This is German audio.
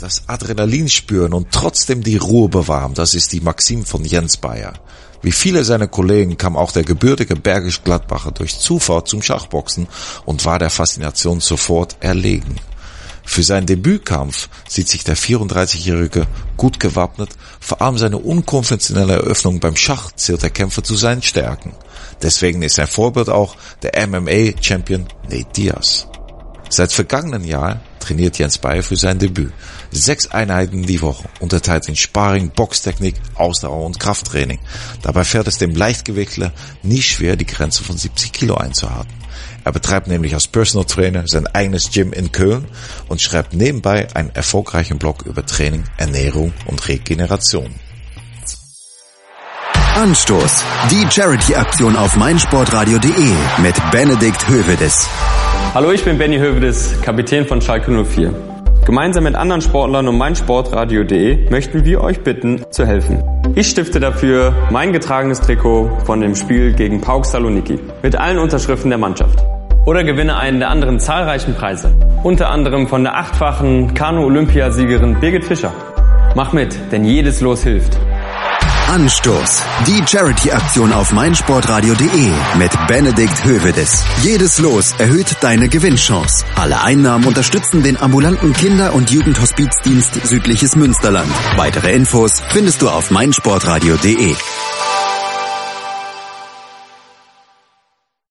Das Adrenalin spüren und trotzdem die Ruhe bewahren, das ist die Maxim von Jens Bayer. Wie viele seiner Kollegen kam auch der gebürtige Bergisch Gladbacher durch Zufall zum Schachboxen und war der Faszination sofort erlegen. Für seinen Debütkampf sieht sich der 34-Jährige gut gewappnet, vor allem seine unkonventionelle Eröffnung beim Schach zählt der Kämpfer zu seinen Stärken. Deswegen ist sein Vorbild auch der MMA-Champion Nate Diaz. Seit vergangenen Jahr trainiert Jens Bayer für sein Debüt. Sechs Einheiten die Woche, unterteilt in Sparring, Boxtechnik, Ausdauer und Krafttraining. Dabei fährt es dem Leichtgewichtler nie schwer, die Grenze von 70 Kilo einzuhalten. Er betreibt nämlich als Personal Trainer sein eigenes Gym in Köln und schreibt nebenbei einen erfolgreichen Blog über Training, Ernährung und Regeneration. Anstoß. Die Charity-Aktion auf meinsportradio.de mit Benedikt Hövedes. Hallo, ich bin Benny Hövedes, Kapitän von Schalke 04. Gemeinsam mit anderen Sportlern und meinsportradio.de möchten wir euch bitten, zu helfen. Ich stifte dafür mein getragenes Trikot von dem Spiel gegen Pauk Saloniki mit allen Unterschriften der Mannschaft. Oder gewinne einen der anderen zahlreichen Preise. Unter anderem von der achtfachen Kanu-Olympiasiegerin Birgit Fischer. Mach mit, denn jedes Los hilft. Anstoß. Die Charity-Aktion auf meinsportradio.de mit Benedikt Hövedes. Jedes Los erhöht deine Gewinnchance. Alle Einnahmen unterstützen den ambulanten Kinder- und Jugendhospizdienst Südliches Münsterland. Weitere Infos findest du auf meinsportradio.de.